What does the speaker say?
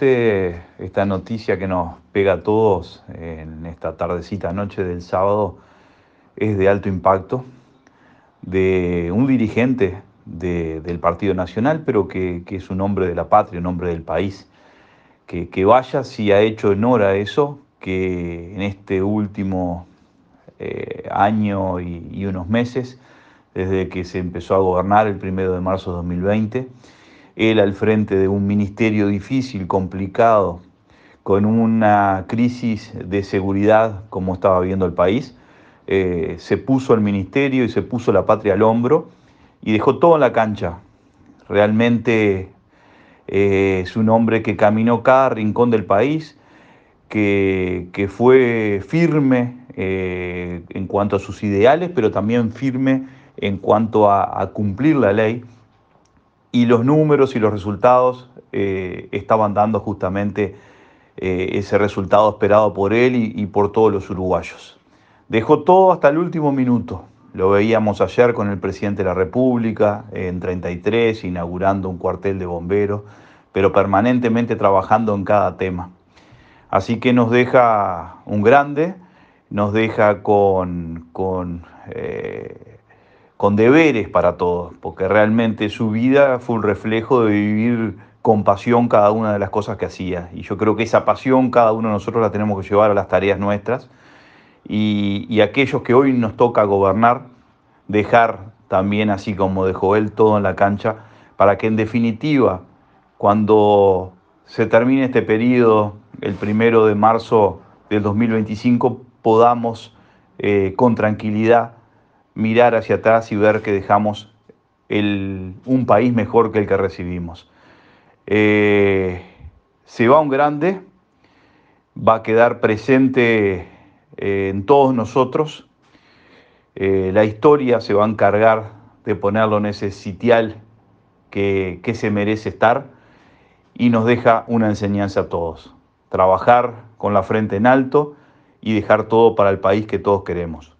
Esta noticia que nos pega a todos en esta tardecita noche del sábado es de alto impacto, de un dirigente del Partido Nacional, pero que, es un hombre de la patria, un hombre del país, que, vaya si ha hecho honor a eso, que en este último eh, año y, y unos meses, desde que se empezó a gobernar el primero de marzo de 2020, él al frente de un ministerio difícil, complicado, con una crisis de seguridad como estaba viendo el país, eh, se puso el ministerio y se puso la patria al hombro y dejó todo en la cancha. Realmente eh, es un hombre que caminó cada rincón del país, que, fue firme eh, en cuanto a sus ideales, pero también firme en cuanto a cumplir la ley y los números y los resultados eh, estaban dando justamente eh, ese resultado esperado por él y, por todos los uruguayos. Dejó todo hasta el último minuto. Lo veíamos ayer con el presidente de la República en 33, inaugurando un cuartel de bomberos, pero permanentemente trabajando en cada tema. Así que nos deja un grande, nos deja con, con eh, con deberes para todos, porque realmente su vida fue un reflejo de vivir con pasión cada una de las cosas que hacía. Y yo creo que esa pasión cada uno de nosotros la tenemos que llevar a las tareas nuestras. Y, aquellos que hoy nos toca gobernar, dejar también así como dejó él todo en la cancha, para que en definitiva, cuando se termine este periodo, el primero de marzo del 2025, podamos eh, con tranquilidad mirar hacia atrás y ver que dejamos un país mejor que el que recibimos. Eh, se va un grande, va a quedar presente eh, en todos nosotros. Eh, la historia se va a encargar de ponerlo en ese sitial que, que se merece estar y nos deja una enseñanza a todos. Trabajar con la frente en alto y dejar todo para el país que todos queremos.